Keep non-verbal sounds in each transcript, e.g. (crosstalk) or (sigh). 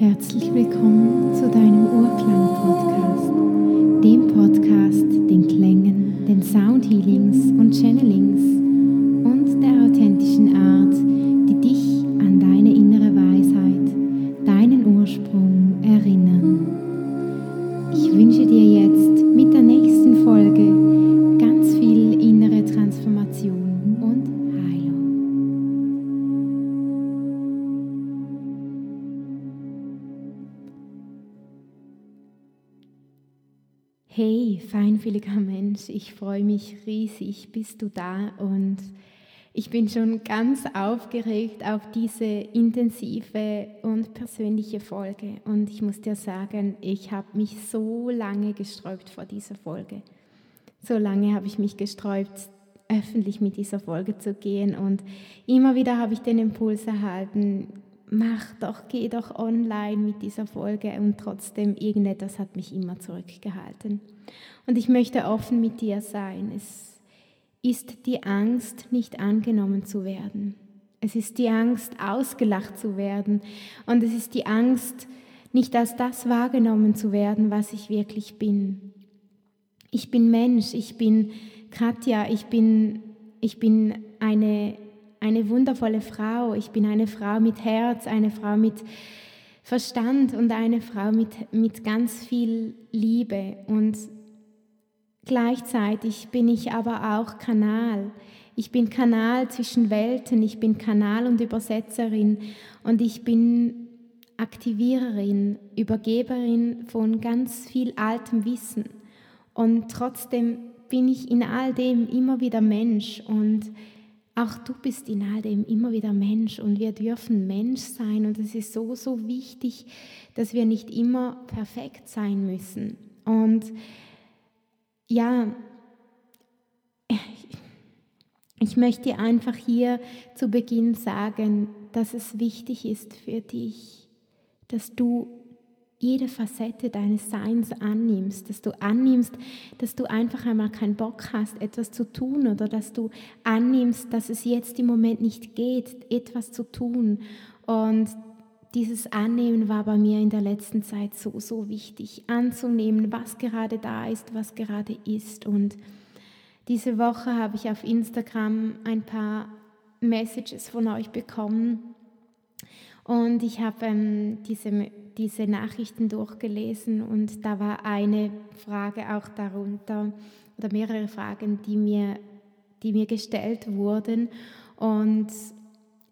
Herzlich willkommen zu deinem Urklang-Podcast, dem Podcast den Klängen, den Soundhealings und Channelings mich riesig, bist du da. Und ich bin schon ganz aufgeregt auf diese intensive und persönliche Folge. Und ich muss dir sagen, ich habe mich so lange gesträubt vor dieser Folge. So lange habe ich mich gesträubt, öffentlich mit dieser Folge zu gehen. Und immer wieder habe ich den Impuls erhalten, mach doch, geh doch online mit dieser Folge und trotzdem irgendetwas hat mich immer zurückgehalten. Und ich möchte offen mit dir sein. Es ist die Angst, nicht angenommen zu werden. Es ist die Angst, ausgelacht zu werden. Und es ist die Angst, nicht als das wahrgenommen zu werden, was ich wirklich bin. Ich bin Mensch, ich bin Katja, ich bin, ich bin eine eine wundervolle Frau. Ich bin eine Frau mit Herz, eine Frau mit Verstand und eine Frau mit, mit ganz viel Liebe. Und gleichzeitig bin ich aber auch Kanal. Ich bin Kanal zwischen Welten, ich bin Kanal und Übersetzerin und ich bin Aktiviererin, Übergeberin von ganz viel altem Wissen. Und trotzdem bin ich in all dem immer wieder Mensch und auch du bist in all dem immer wieder Mensch und wir dürfen Mensch sein und es ist so, so wichtig, dass wir nicht immer perfekt sein müssen. Und ja, ich möchte einfach hier zu Beginn sagen, dass es wichtig ist für dich, dass du jede Facette deines Seins annimmst, dass du annimmst, dass du einfach einmal keinen Bock hast, etwas zu tun oder dass du annimmst, dass es jetzt im Moment nicht geht, etwas zu tun. Und dieses Annehmen war bei mir in der letzten Zeit so, so wichtig, anzunehmen, was gerade da ist, was gerade ist. Und diese Woche habe ich auf Instagram ein paar Messages von euch bekommen. Und ich habe ähm, diese diese Nachrichten durchgelesen und da war eine Frage auch darunter oder mehrere Fragen, die mir, die mir gestellt wurden. Und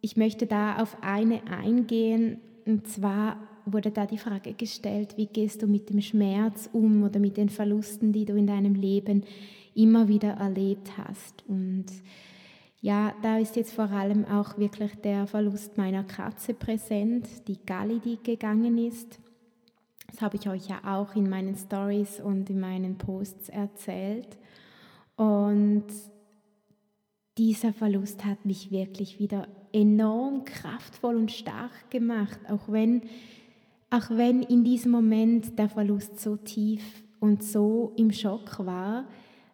ich möchte da auf eine eingehen und zwar wurde da die Frage gestellt, wie gehst du mit dem Schmerz um oder mit den Verlusten, die du in deinem Leben immer wieder erlebt hast. Und ja, da ist jetzt vor allem auch wirklich der Verlust meiner Katze präsent, die Galli, die gegangen ist. Das habe ich euch ja auch in meinen Stories und in meinen Posts erzählt. Und dieser Verlust hat mich wirklich wieder enorm kraftvoll und stark gemacht, auch wenn, auch wenn in diesem Moment der Verlust so tief und so im Schock war,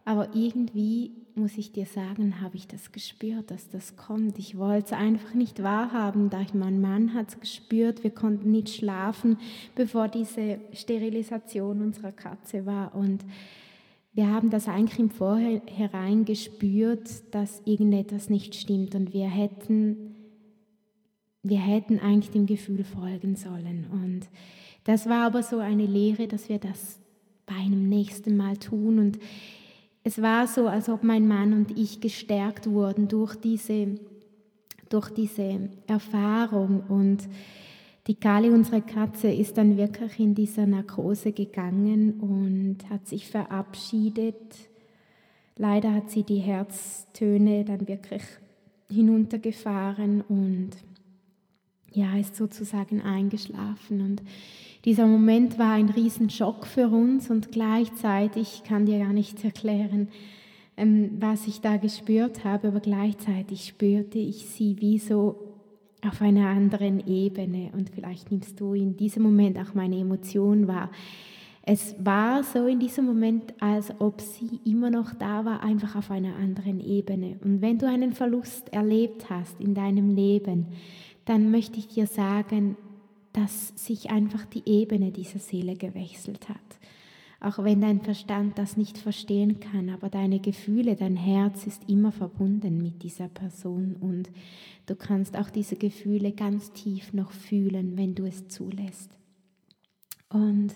aber irgendwie muss ich dir sagen, habe ich das gespürt, dass das kommt. Ich wollte es einfach nicht wahrhaben, da ich mein Mann hat es gespürt. Wir konnten nicht schlafen, bevor diese Sterilisation unserer Katze war. Und wir haben das eigentlich im Vorhinein gespürt, dass irgendetwas nicht stimmt. Und wir hätten, wir hätten eigentlich dem Gefühl folgen sollen. Und das war aber so eine Lehre, dass wir das bei einem nächsten Mal tun. Und es war so, als ob mein Mann und ich gestärkt wurden durch diese, durch diese Erfahrung. Und die Kali, unsere Katze, ist dann wirklich in dieser Narkose gegangen und hat sich verabschiedet. Leider hat sie die Herztöne dann wirklich hinuntergefahren und ja, ist sozusagen eingeschlafen. Und dieser Moment war ein Riesenschock für uns und gleichzeitig, ich kann dir gar nicht erklären, ähm, was ich da gespürt habe, aber gleichzeitig spürte ich sie wie so auf einer anderen Ebene und vielleicht nimmst du in diesem Moment auch meine Emotion wahr. Es war so in diesem Moment, als ob sie immer noch da war, einfach auf einer anderen Ebene. Und wenn du einen Verlust erlebt hast in deinem Leben, dann möchte ich dir sagen, dass sich einfach die Ebene dieser Seele gewechselt hat. Auch wenn dein Verstand das nicht verstehen kann, aber deine Gefühle, dein Herz ist immer verbunden mit dieser Person und du kannst auch diese Gefühle ganz tief noch fühlen, wenn du es zulässt. Und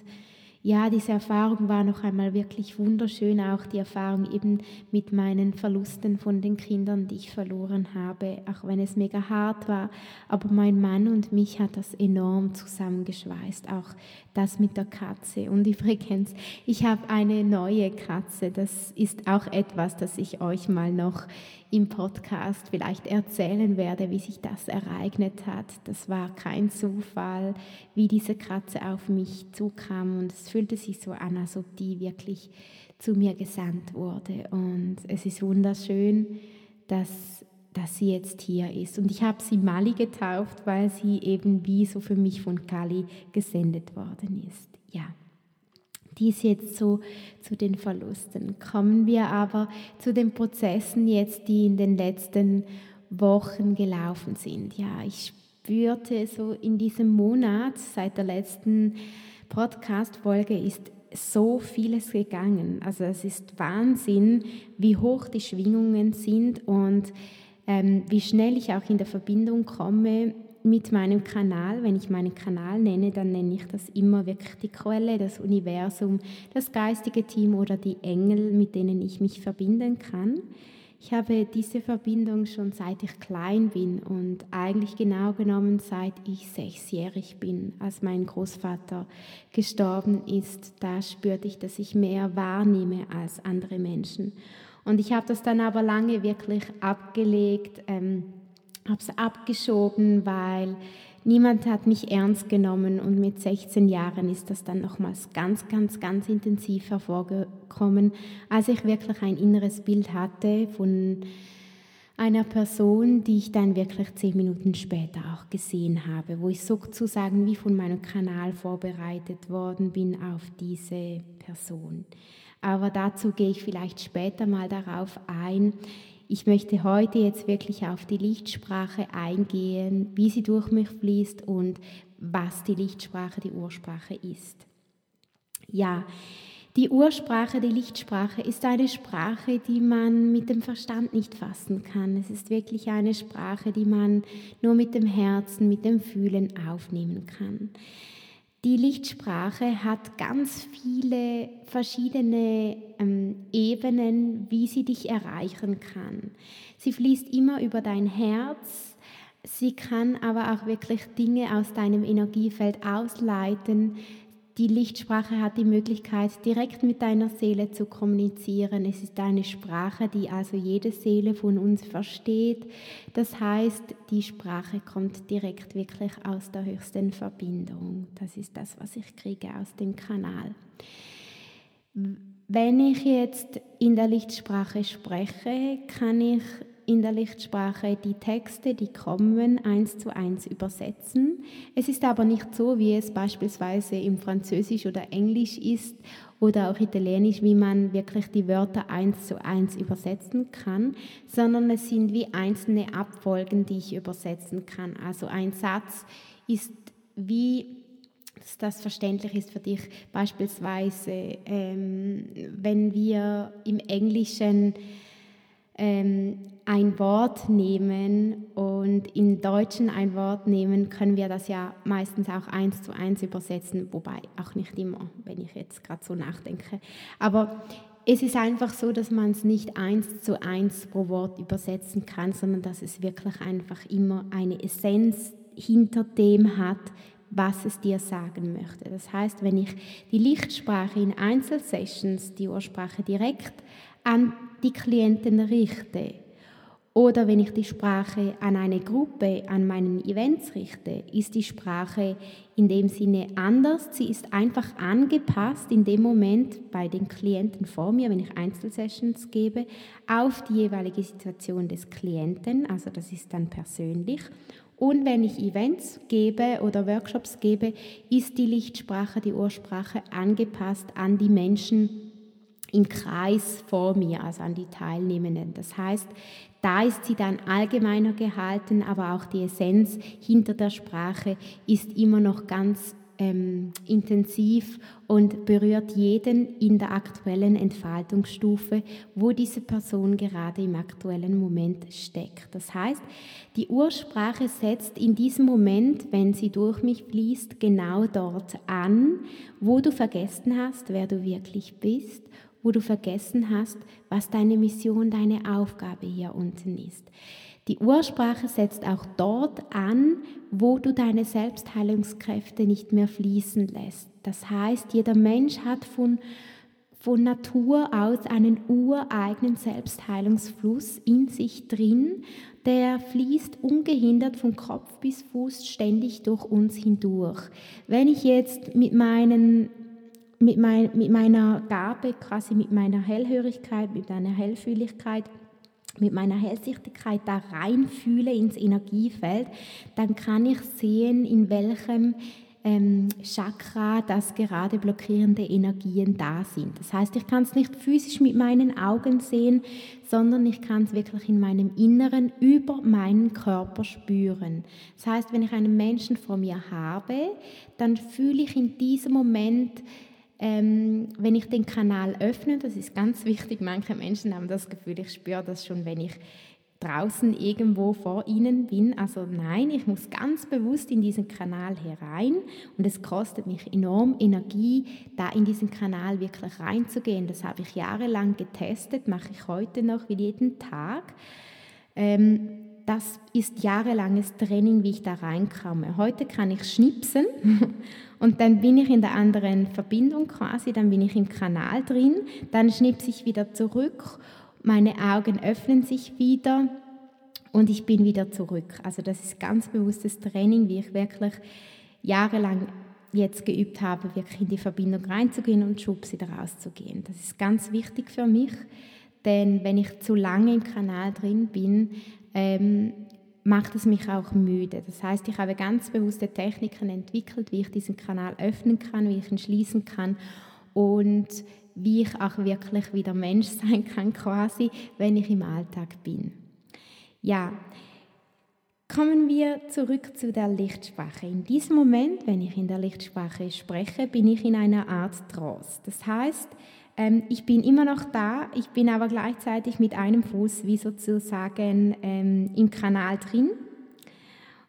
ja, diese Erfahrung war noch einmal wirklich wunderschön, auch die Erfahrung eben mit meinen Verlusten von den Kindern, die ich verloren habe, auch wenn es mega hart war. Aber mein Mann und mich hat das enorm zusammengeschweißt, auch das mit der Katze. Und übrigens, ich habe eine neue Katze, das ist auch etwas, das ich euch mal noch im Podcast vielleicht erzählen werde, wie sich das ereignet hat. Das war kein Zufall, wie diese Katze auf mich zukam und es fühlte sich so an, als ob die wirklich zu mir gesandt wurde. Und es ist wunderschön, dass, dass sie jetzt hier ist. Und ich habe sie Mali getauft, weil sie eben wie so für mich von Kali gesendet worden ist. Ja dies jetzt so zu den Verlusten. Kommen wir aber zu den Prozessen jetzt, die in den letzten Wochen gelaufen sind. Ja, ich spürte so in diesem Monat, seit der letzten Podcast-Folge, ist so vieles gegangen. Also es ist Wahnsinn, wie hoch die Schwingungen sind und ähm, wie schnell ich auch in der Verbindung komme mit meinem Kanal, wenn ich meinen Kanal nenne, dann nenne ich das immer wirklich die Quelle, das Universum, das geistige Team oder die Engel, mit denen ich mich verbinden kann. Ich habe diese Verbindung schon seit ich klein bin und eigentlich genau genommen seit ich sechsjährig bin, als mein Großvater gestorben ist. Da spürte ich, dass ich mehr wahrnehme als andere Menschen. Und ich habe das dann aber lange wirklich abgelegt. Ähm, habe es abgeschoben, weil niemand hat mich ernst genommen und mit 16 Jahren ist das dann nochmals ganz, ganz, ganz intensiv hervorgekommen, als ich wirklich ein inneres Bild hatte von einer Person, die ich dann wirklich zehn Minuten später auch gesehen habe, wo ich sozusagen wie von meinem Kanal vorbereitet worden bin auf diese Person. Aber dazu gehe ich vielleicht später mal darauf ein. Ich möchte heute jetzt wirklich auf die Lichtsprache eingehen, wie sie durch mich fließt und was die Lichtsprache, die Ursprache ist. Ja, die Ursprache, die Lichtsprache ist eine Sprache, die man mit dem Verstand nicht fassen kann. Es ist wirklich eine Sprache, die man nur mit dem Herzen, mit dem Fühlen aufnehmen kann. Die Lichtsprache hat ganz viele verschiedene ähm, Ebenen, wie sie dich erreichen kann. Sie fließt immer über dein Herz, sie kann aber auch wirklich Dinge aus deinem Energiefeld ausleiten, die Lichtsprache hat die Möglichkeit, direkt mit deiner Seele zu kommunizieren. Es ist eine Sprache, die also jede Seele von uns versteht. Das heißt, die Sprache kommt direkt wirklich aus der höchsten Verbindung. Das ist das, was ich kriege aus dem Kanal. Wenn ich jetzt in der Lichtsprache spreche, kann ich in der Lichtsprache die Texte, die kommen, eins zu eins übersetzen. Es ist aber nicht so, wie es beispielsweise im Französisch oder Englisch ist oder auch Italienisch, wie man wirklich die Wörter eins zu eins übersetzen kann, sondern es sind wie einzelne Abfolgen, die ich übersetzen kann. Also ein Satz ist wie dass das verständlich ist für dich. Beispielsweise, ähm, wenn wir im Englischen ein Wort nehmen und in Deutschen ein Wort nehmen, können wir das ja meistens auch eins zu eins übersetzen, wobei auch nicht immer, wenn ich jetzt gerade so nachdenke. Aber es ist einfach so, dass man es nicht eins zu eins pro Wort übersetzen kann, sondern dass es wirklich einfach immer eine Essenz hinter dem hat, was es dir sagen möchte. Das heißt, wenn ich die Lichtsprache in Einzelsessions, die Ursprache direkt an die Klienten richte oder wenn ich die Sprache an eine Gruppe, an meinen Events richte, ist die Sprache in dem Sinne anders. Sie ist einfach angepasst in dem Moment bei den Klienten vor mir, wenn ich Einzelsessions gebe, auf die jeweilige Situation des Klienten. Also das ist dann persönlich. Und wenn ich Events gebe oder Workshops gebe, ist die Lichtsprache, die Ursprache angepasst an die Menschen, im Kreis vor mir, also an die Teilnehmenden. Das heißt, da ist sie dann allgemeiner gehalten, aber auch die Essenz hinter der Sprache ist immer noch ganz ähm, intensiv und berührt jeden in der aktuellen Entfaltungsstufe, wo diese Person gerade im aktuellen Moment steckt. Das heißt, die Ursprache setzt in diesem Moment, wenn sie durch mich fließt, genau dort an, wo du vergessen hast, wer du wirklich bist wo du vergessen hast, was deine Mission, deine Aufgabe hier unten ist. Die Ursprache setzt auch dort an, wo du deine Selbstheilungskräfte nicht mehr fließen lässt. Das heißt, jeder Mensch hat von, von Natur aus einen ureigenen Selbstheilungsfluss in sich drin, der fließt ungehindert von Kopf bis Fuß ständig durch uns hindurch. Wenn ich jetzt mit meinen mit, mein, mit meiner Gabe, quasi mit meiner Hellhörigkeit, mit meiner Hellfühligkeit, mit meiner Hellsichtigkeit da reinfühle ins Energiefeld, dann kann ich sehen, in welchem ähm, Chakra, dass gerade blockierende Energien da sind. Das heißt, ich kann es nicht physisch mit meinen Augen sehen, sondern ich kann es wirklich in meinem Inneren über meinen Körper spüren. Das heißt, wenn ich einen Menschen vor mir habe, dann fühle ich in diesem Moment, ähm, wenn ich den Kanal öffne, das ist ganz wichtig, manche Menschen haben das Gefühl, ich spüre das schon, wenn ich draußen irgendwo vor ihnen bin. Also nein, ich muss ganz bewusst in diesen Kanal herein und es kostet mich enorm Energie, da in diesen Kanal wirklich reinzugehen. Das habe ich jahrelang getestet, mache ich heute noch wie jeden Tag. Ähm, das ist jahrelanges Training, wie ich da reinkomme. Heute kann ich schnipsen (laughs) Und dann bin ich in der anderen Verbindung quasi, dann bin ich im Kanal drin, dann schnipse ich wieder zurück, meine Augen öffnen sich wieder und ich bin wieder zurück. Also das ist ganz bewusstes Training, wie ich wirklich jahrelang jetzt geübt habe, wirklich in die Verbindung reinzugehen und schubs wieder rauszugehen. Das ist ganz wichtig für mich, denn wenn ich zu lange im Kanal drin bin, ähm, macht es mich auch müde. Das heißt, ich habe ganz bewusste Techniken entwickelt, wie ich diesen Kanal öffnen kann, wie ich ihn schließen kann und wie ich auch wirklich wieder Mensch (laughs) sein kann, quasi, wenn ich im Alltag bin. Ja, kommen wir zurück zu der Lichtsprache. In diesem Moment, wenn ich in der Lichtsprache spreche, bin ich in einer Art Trance. Das heißt, ähm, ich bin immer noch da, ich bin aber gleichzeitig mit einem Fuß wie sozusagen ähm, im Kanal drin.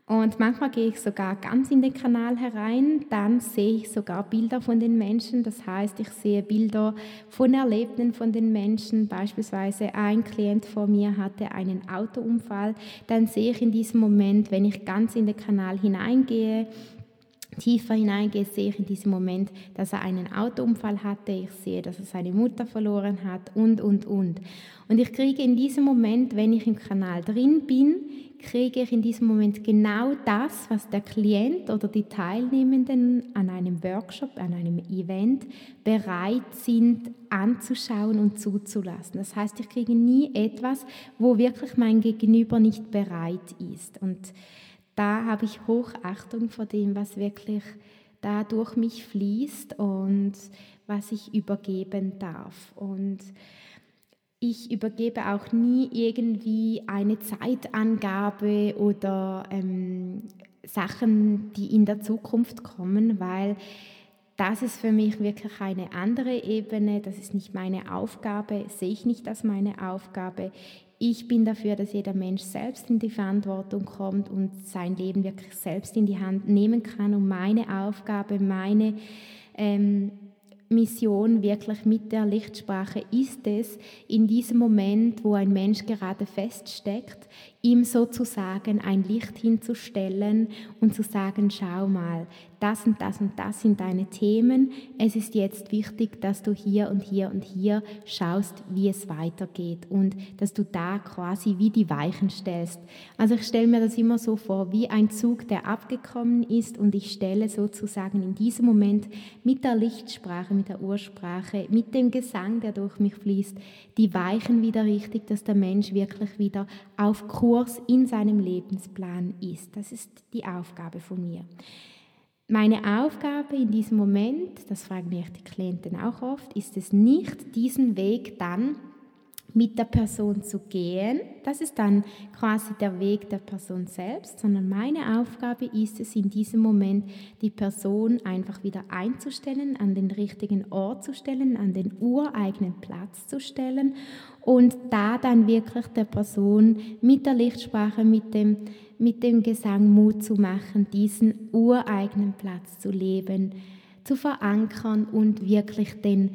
Und manchmal gehe ich sogar ganz in den Kanal herein, dann sehe ich sogar Bilder von den Menschen. Das heißt, ich sehe Bilder von Erlebten von den Menschen. Beispielsweise ein Klient vor mir hatte einen Autounfall. Dann sehe ich in diesem Moment, wenn ich ganz in den Kanal hineingehe, tiefer hineingehe, sehe ich in diesem Moment, dass er einen Autounfall hatte. Ich sehe, dass er seine Mutter verloren hat und, und, und. Und ich kriege in diesem Moment, wenn ich im Kanal drin bin, kriege ich in diesem Moment genau das, was der Klient oder die Teilnehmenden an einem Workshop, an einem Event bereit sind anzuschauen und zuzulassen. Das heißt, ich kriege nie etwas, wo wirklich mein Gegenüber nicht bereit ist. Und da habe ich Hochachtung vor dem, was wirklich da durch mich fließt und was ich übergeben darf. Und ich übergebe auch nie irgendwie eine Zeitangabe oder ähm, Sachen, die in der Zukunft kommen, weil das ist für mich wirklich eine andere Ebene, das ist nicht meine Aufgabe, sehe ich nicht als meine Aufgabe. Ich bin dafür, dass jeder Mensch selbst in die Verantwortung kommt und sein Leben wirklich selbst in die Hand nehmen kann, um meine Aufgabe, meine ähm, Mission wirklich mit der Lichtsprache ist es, in diesem Moment, wo ein Mensch gerade feststeckt, ihm sozusagen ein Licht hinzustellen und zu sagen, schau mal, das und das und das sind deine Themen. Es ist jetzt wichtig, dass du hier und hier und hier schaust, wie es weitergeht und dass du da quasi wie die Weichen stellst. Also ich stelle mir das immer so vor, wie ein Zug, der abgekommen ist und ich stelle sozusagen in diesem Moment mit der Lichtsprache, mit der Ursprache, mit dem Gesang, der durch mich fließt, die Weichen wieder richtig, dass der Mensch wirklich wieder auf Kurs in seinem Lebensplan ist. Das ist die Aufgabe von mir. meine Aufgabe in diesem Moment, das fragen mich die Klienten auch oft, ist es nicht, diesen Weg dann mit der Person zu gehen. Das ist dann quasi der Weg der Person selbst, sondern meine Aufgabe ist es in diesem Moment, die Person einfach wieder einzustellen, an den richtigen Ort zu stellen, an den ureigenen Platz zu stellen und da dann wirklich der Person mit der Lichtsprache, mit dem, mit dem Gesang Mut zu machen, diesen ureigenen Platz zu leben, zu verankern und wirklich den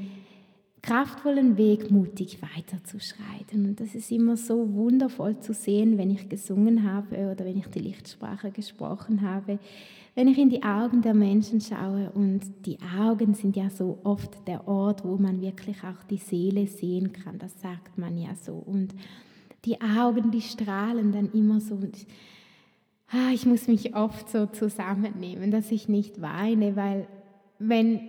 kraftvollen Weg mutig weiterzuschreiten. Und das ist immer so wundervoll zu sehen, wenn ich gesungen habe oder wenn ich die Lichtsprache gesprochen habe, wenn ich in die Augen der Menschen schaue. Und die Augen sind ja so oft der Ort, wo man wirklich auch die Seele sehen kann. Das sagt man ja so. Und die Augen, die strahlen dann immer so. Ah, ich muss mich oft so zusammennehmen, dass ich nicht weine, weil wenn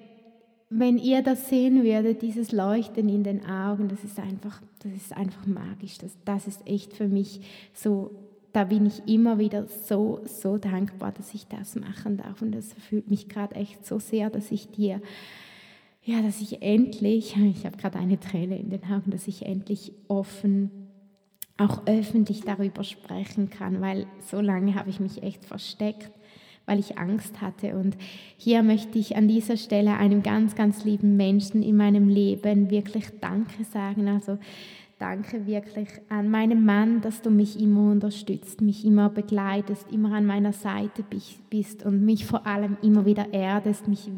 wenn ihr das sehen würdet, dieses Leuchten in den Augen, das ist einfach, das ist einfach magisch. Das, das ist echt für mich so, da bin ich immer wieder so, so dankbar, dass ich das machen darf. Und das erfüllt mich gerade echt so sehr, dass ich dir, ja, dass ich endlich, (laughs) ich habe gerade eine Träne in den Augen, dass ich endlich offen, auch öffentlich darüber sprechen kann, weil so lange habe ich mich echt versteckt weil ich Angst hatte. Und hier möchte ich an dieser Stelle einem ganz, ganz lieben Menschen in meinem Leben wirklich Danke sagen. Also danke wirklich an meinen Mann, dass du mich immer unterstützt, mich immer begleitest, immer an meiner Seite bist und mich vor allem immer wieder erdest, mich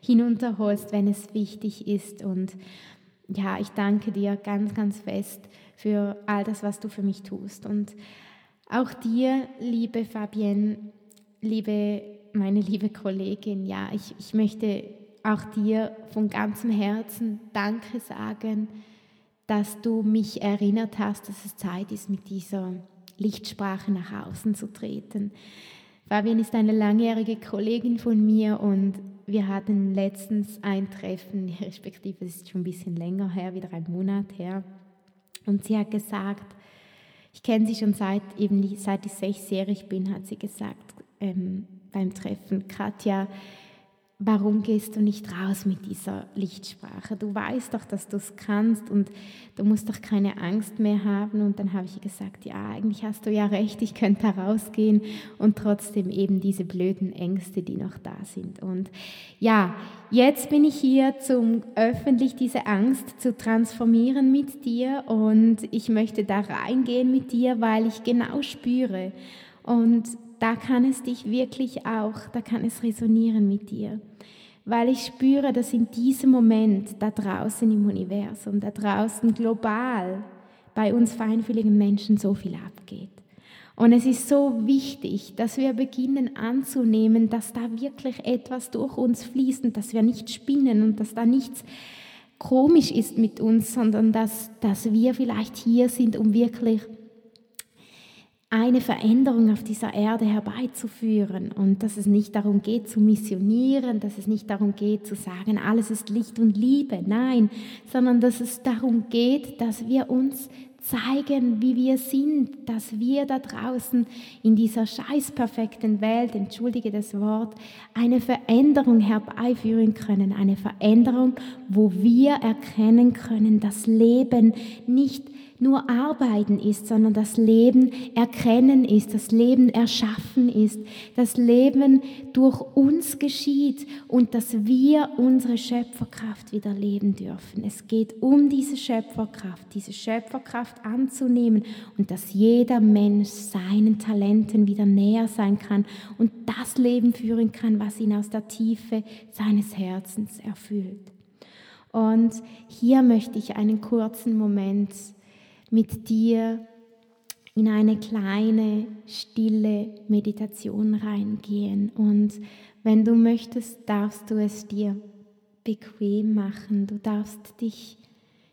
hinunterholst, wenn es wichtig ist. Und ja, ich danke dir ganz, ganz fest für all das, was du für mich tust. Und auch dir, liebe Fabienne, liebe, meine liebe Kollegin, ja, ich, ich möchte auch dir von ganzem Herzen Danke sagen, dass du mich erinnert hast, dass es Zeit ist, mit dieser Lichtsprache nach außen zu treten. Fabian ist eine langjährige Kollegin von mir und wir hatten letztens ein Treffen, respektive es ist schon ein bisschen länger her, wieder ein Monat her. Und sie hat gesagt, ich kenne sie schon seit eben seit ich sechsjährig bin, hat sie gesagt, ähm, beim Treffen, Katja, warum gehst du nicht raus mit dieser Lichtsprache? Du weißt doch, dass du es kannst und du musst doch keine Angst mehr haben. Und dann habe ich gesagt, ja, eigentlich hast du ja recht, ich könnte rausgehen und trotzdem eben diese blöden Ängste, die noch da sind. Und ja, jetzt bin ich hier, um öffentlich diese Angst zu transformieren mit dir und ich möchte da reingehen mit dir, weil ich genau spüre und da kann es dich wirklich auch, da kann es resonieren mit dir. Weil ich spüre, dass in diesem Moment da draußen im Universum, da draußen global bei uns feinfühligen Menschen so viel abgeht. Und es ist so wichtig, dass wir beginnen anzunehmen, dass da wirklich etwas durch uns fließt und dass wir nicht spinnen und dass da nichts komisch ist mit uns, sondern dass, dass wir vielleicht hier sind, um wirklich eine Veränderung auf dieser Erde herbeizuführen. Und dass es nicht darum geht zu missionieren, dass es nicht darum geht zu sagen, alles ist Licht und Liebe, nein, sondern dass es darum geht, dass wir uns zeigen, wie wir sind, dass wir da draußen in dieser scheißperfekten Welt, entschuldige das Wort, eine Veränderung herbeiführen können, eine Veränderung, wo wir erkennen können, dass Leben nicht nur Arbeiten ist, sondern das Leben erkennen ist, das Leben erschaffen ist, das Leben durch uns geschieht und dass wir unsere Schöpferkraft wieder leben dürfen. Es geht um diese Schöpferkraft, diese Schöpferkraft anzunehmen und dass jeder Mensch seinen Talenten wieder näher sein kann und das Leben führen kann, was ihn aus der Tiefe seines Herzens erfüllt. Und hier möchte ich einen kurzen Moment mit dir in eine kleine, stille Meditation reingehen. Und wenn du möchtest, darfst du es dir bequem machen. Du darfst dich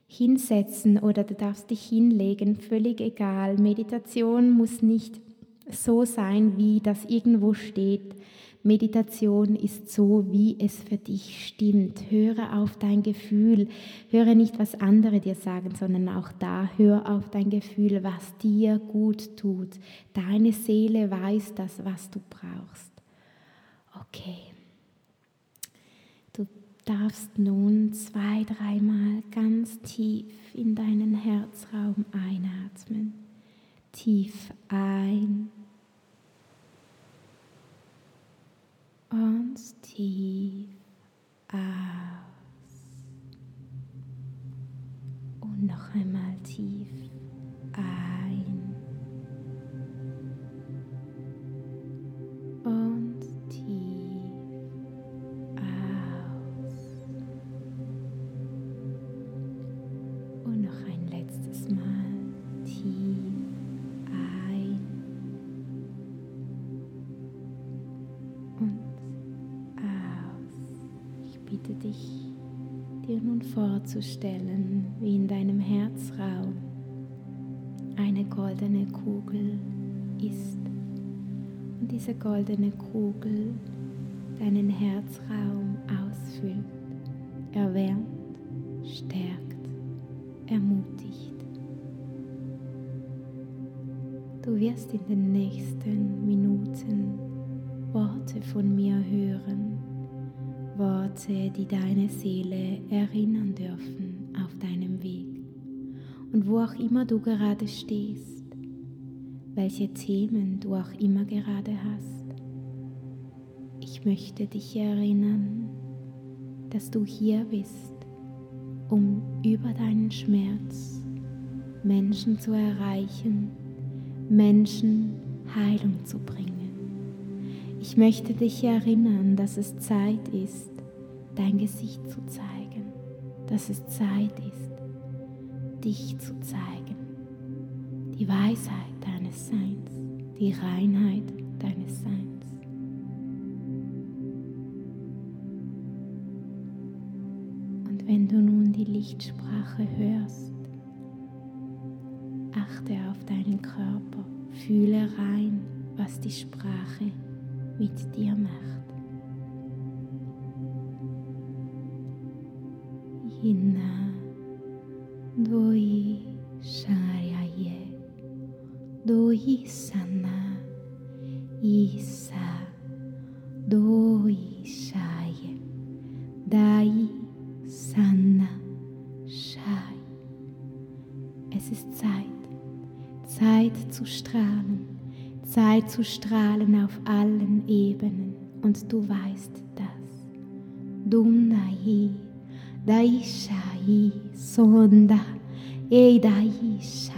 hinsetzen oder du darfst dich hinlegen, völlig egal. Meditation muss nicht so sein, wie das irgendwo steht. Meditation ist so, wie es für dich stimmt. Höre auf dein Gefühl. Höre nicht, was andere dir sagen, sondern auch da, hör auf dein Gefühl, was dir gut tut. Deine Seele weiß das, was du brauchst. Okay. Du darfst nun zwei, dreimal ganz tief in deinen Herzraum einatmen. Tief ein und tief aus. Und noch einmal tief ein und dir nun vorzustellen, wie in deinem Herzraum eine goldene Kugel ist und diese goldene Kugel deinen Herzraum ausfüllt, erwärmt, stärkt, ermutigt. Du wirst in den nächsten Minuten Worte von mir hören, Worte, die deine Seele erinnern dürfen auf deinem Weg und wo auch immer du gerade stehst, welche Themen du auch immer gerade hast. Ich möchte dich erinnern, dass du hier bist, um über deinen Schmerz Menschen zu erreichen, Menschen Heilung zu bringen. Ich möchte dich erinnern, dass es Zeit ist, dein Gesicht zu zeigen, dass es Zeit ist, dich zu zeigen, die Weisheit deines Seins, die Reinheit deines Seins. Und wenn du nun die Lichtsprache hörst, achte auf deinen Körper, fühle rein, was die Sprache mit dir macht. Hinna doi sharaye doi sana isa doi shaye dai sana shai. Es ist Zeit, Zeit zu strahlen, Zeit zu strahlen auf allen Ebenen und du weißt das. Dumnai Daishai Sonda Ei Daisha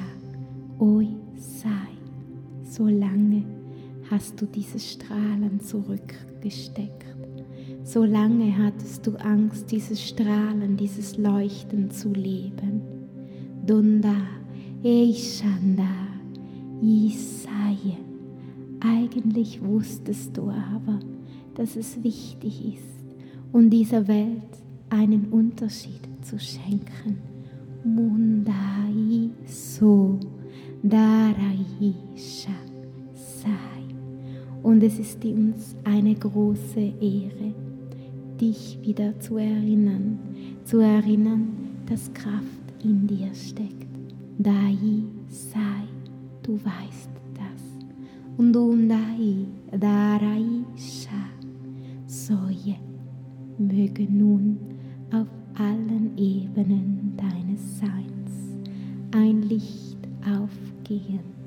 Oi Sai. Solange hast du dieses Strahlen zurückgesteckt. Solange hattest du Angst, dieses Strahlen, dieses Leuchten zu leben. Dunda Eishanda Isaye. Eigentlich wusstest du aber, dass es wichtig ist, um dieser Welt einen Unterschied zu schenken. Mundai so daraisha sai. Und es ist uns eine große Ehre, dich wieder zu erinnern, zu erinnern, dass Kraft in dir steckt. Dai sei, du weißt das. Und um dai daraisha soje möge nun Ebenen deines Seins ein Licht aufgehen.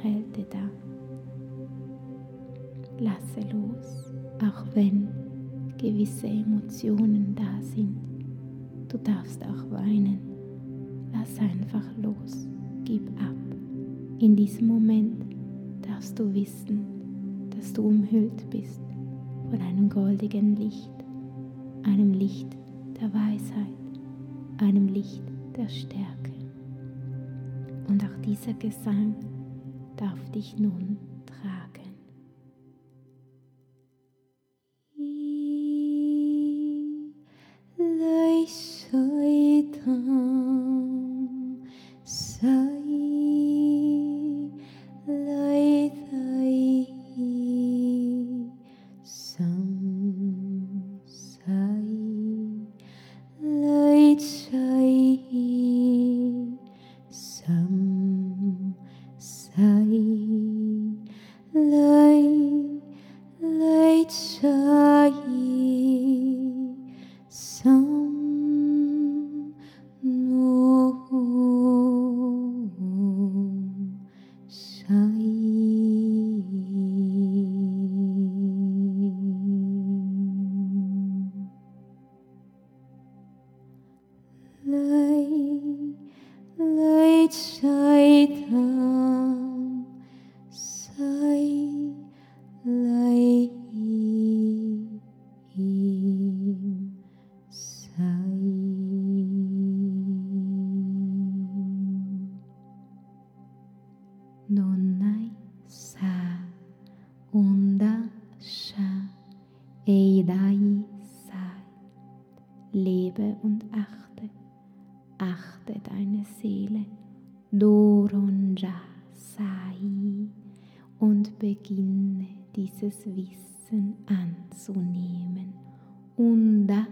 Kälte da. Lasse los, auch wenn gewisse Emotionen da sind. Du darfst auch weinen. Lass einfach los, gib ab. In diesem Moment darfst du wissen, dass du umhüllt bist von einem goldigen Licht, einem Licht der Weisheit, einem Licht der Stärke. Und auch dieser Gesang darf dich nun Light, lời cho dieses Wissen anzunehmen. Unda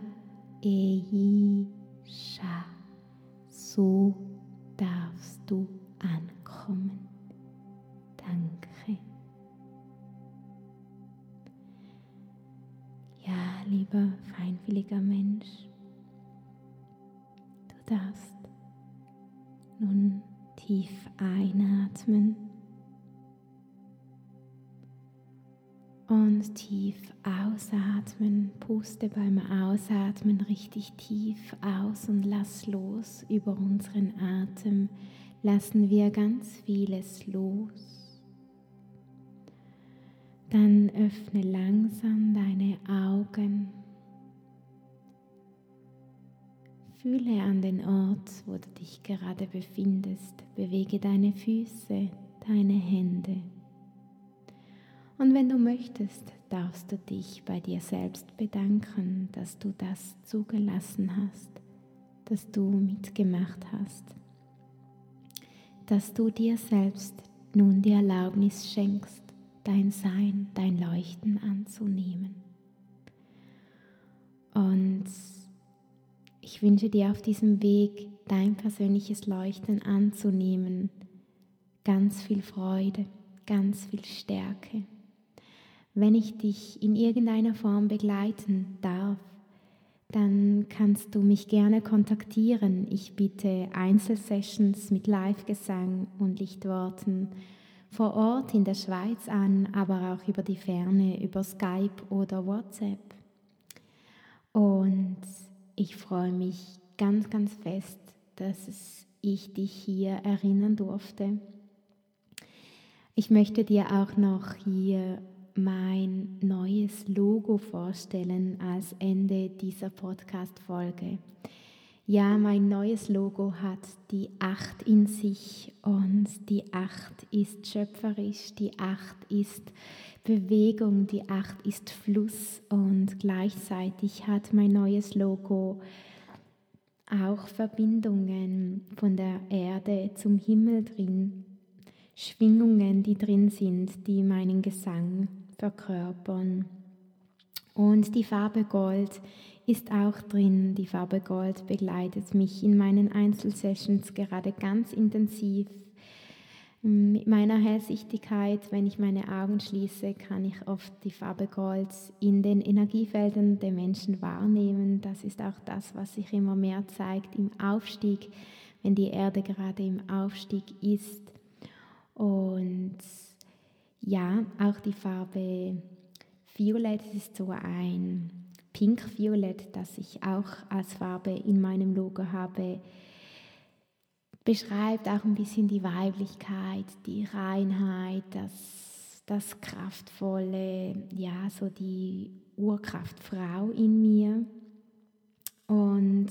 Eisha. So darfst du ankommen. Danke. Ja, lieber feinfühliger Mensch, du darfst nun tief einatmen Und tief ausatmen. Puste beim Ausatmen richtig tief aus und lass los über unseren Atem. Lassen wir ganz vieles los. Dann öffne langsam deine Augen. Fühle an den Ort, wo du dich gerade befindest. Bewege deine Füße, deine Hände. Und wenn du möchtest, darfst du dich bei dir selbst bedanken, dass du das zugelassen hast, dass du mitgemacht hast, dass du dir selbst nun die Erlaubnis schenkst, dein Sein, dein Leuchten anzunehmen. Und ich wünsche dir auf diesem Weg, dein persönliches Leuchten anzunehmen, ganz viel Freude, ganz viel Stärke wenn ich dich in irgendeiner Form begleiten darf, dann kannst du mich gerne kontaktieren. Ich biete Einzelsessions mit Live-Gesang und Lichtworten vor Ort in der Schweiz an, aber auch über die Ferne, über Skype oder WhatsApp. Und ich freue mich ganz, ganz fest, dass ich dich hier erinnern durfte. Ich möchte dir auch noch hier mein neues Logo vorstellen als Ende dieser Podcast-Folge. Ja, mein neues Logo hat die Acht in sich und die Acht ist schöpferisch, die Acht ist Bewegung, die Acht ist Fluss und gleichzeitig hat mein neues Logo auch Verbindungen von der Erde zum Himmel drin, Schwingungen, die drin sind, die meinen Gesang verkörpern. Und die Farbe Gold ist auch drin. Die Farbe Gold begleitet mich in meinen Einzelsessions gerade ganz intensiv. Mit meiner Hellsichtigkeit, wenn ich meine Augen schließe, kann ich oft die Farbe Gold in den Energiefeldern der Menschen wahrnehmen. Das ist auch das, was sich immer mehr zeigt im Aufstieg, wenn die Erde gerade im Aufstieg ist. Und ja, auch die Farbe Violett ist so ein Pink-Violett, das ich auch als Farbe in meinem Logo habe. Beschreibt auch ein bisschen die Weiblichkeit, die Reinheit, das, das Kraftvolle, ja, so die Urkraft Frau in mir. Und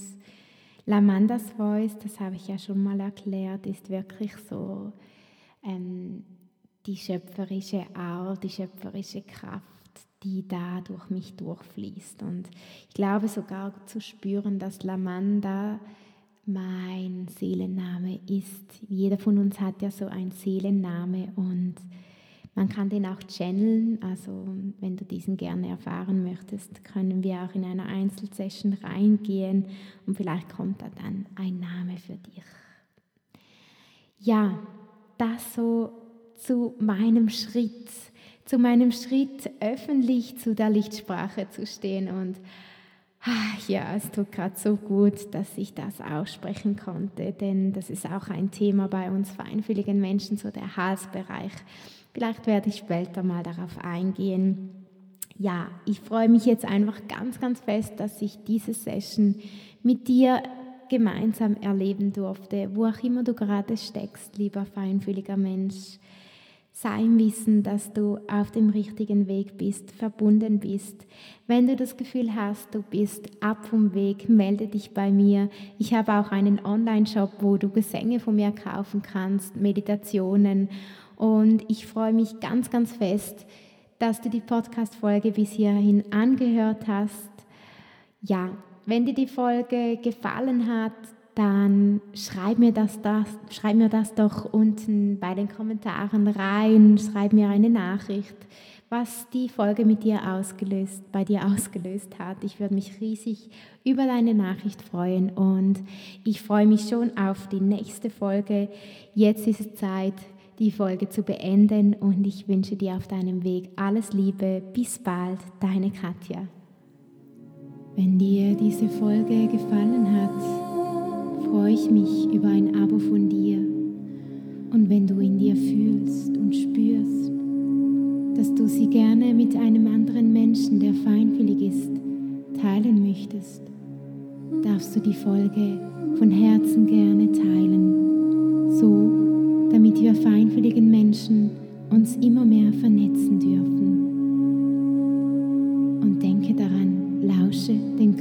Lamandas Voice, das habe ich ja schon mal erklärt, ist wirklich so ähm, die schöpferische Art, die schöpferische Kraft, die da durch mich durchfließt. Und ich glaube sogar zu spüren, dass Lamanda mein Seelenname ist. Jeder von uns hat ja so einen Seelenname und man kann den auch channeln, also wenn du diesen gerne erfahren möchtest, können wir auch in einer Einzelsession reingehen und vielleicht kommt da dann ein Name für dich. Ja, das so zu meinem Schritt, zu meinem Schritt öffentlich zu der Lichtsprache zu stehen und ah, ja, es tut gerade so gut, dass ich das aussprechen konnte, denn das ist auch ein Thema bei uns feinfühligen Menschen, so der Halsbereich. Vielleicht werde ich später mal darauf eingehen. Ja, ich freue mich jetzt einfach ganz, ganz fest, dass ich diese Session mit dir gemeinsam erleben durfte, wo auch immer du gerade steckst, lieber feinfühliger Mensch. Sei im Wissen, dass du auf dem richtigen Weg bist, verbunden bist. Wenn du das Gefühl hast, du bist ab vom Weg, melde dich bei mir. Ich habe auch einen Online-Shop, wo du Gesänge von mir kaufen kannst, Meditationen und ich freue mich ganz, ganz fest, dass du die Podcast-Folge bis hierhin angehört hast. Ja, wenn dir die Folge gefallen hat, dann schreib mir das, das, schreib mir das doch unten bei den Kommentaren rein, schreib mir eine Nachricht, was die Folge mit dir ausgelöst, bei dir (laughs) ausgelöst hat. Ich würde mich riesig über deine Nachricht freuen und ich freue mich schon auf die nächste Folge. Jetzt ist es Zeit, die Folge zu beenden und ich wünsche dir auf deinem Weg alles Liebe. Bis bald, deine Katja. Wenn dir diese Folge gefallen hat, freue ich mich über ein Abo von dir. Und wenn du in dir fühlst und spürst, dass du sie gerne mit einem anderen Menschen, der feinfühlig ist, teilen möchtest, darfst du die Folge von Herzen gerne teilen, so damit wir feinfühligen Menschen uns immer mehr vernetzen dürfen. Und denke daran, lausche den